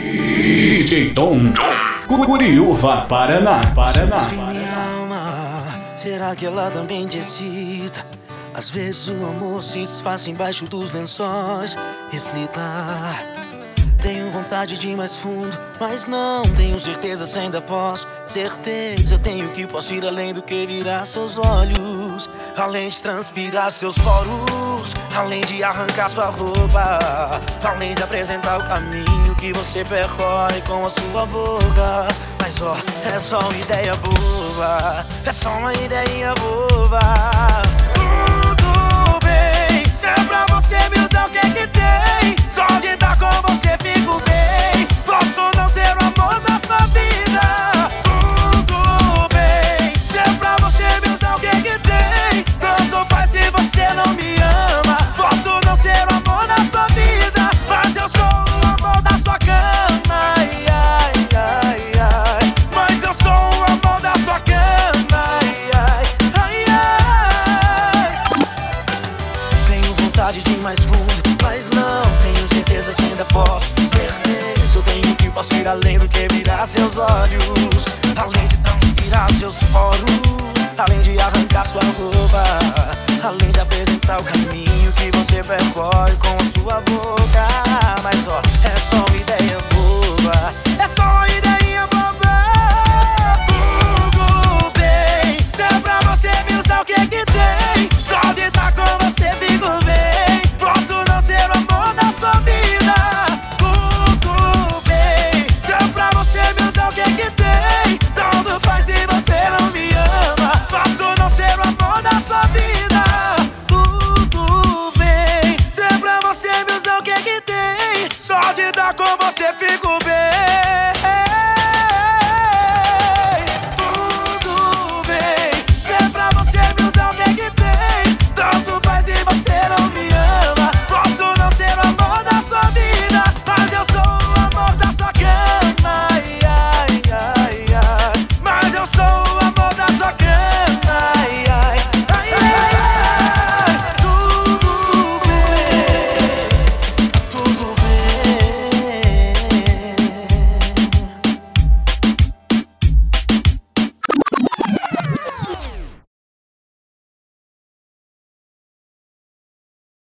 DJ Tom, Curiúva, Paraná, Paraná. alma, será que ela também te excita? Às vezes o amor se desfaz embaixo dos lençóis. Reflita. Tenho vontade de ir mais fundo, mas não tenho certeza se ainda posso. Certeza tenho que posso ir além do que virar seus olhos. Além de transpirar seus poros, além de arrancar sua roupa, além de apresentar o caminho que você percorre com a sua boca. Mas ó, é só uma ideia boba, é só uma ideia boba. Vontade de ir mais fundo, mas não tenho certeza se ainda posso. Certeza eu tenho que posso ir além do que virar seus olhos, além de transpirar seus poros, além de arrancar sua roupa, além de apresentar o caminho que você percorre com a sua boca. com você fico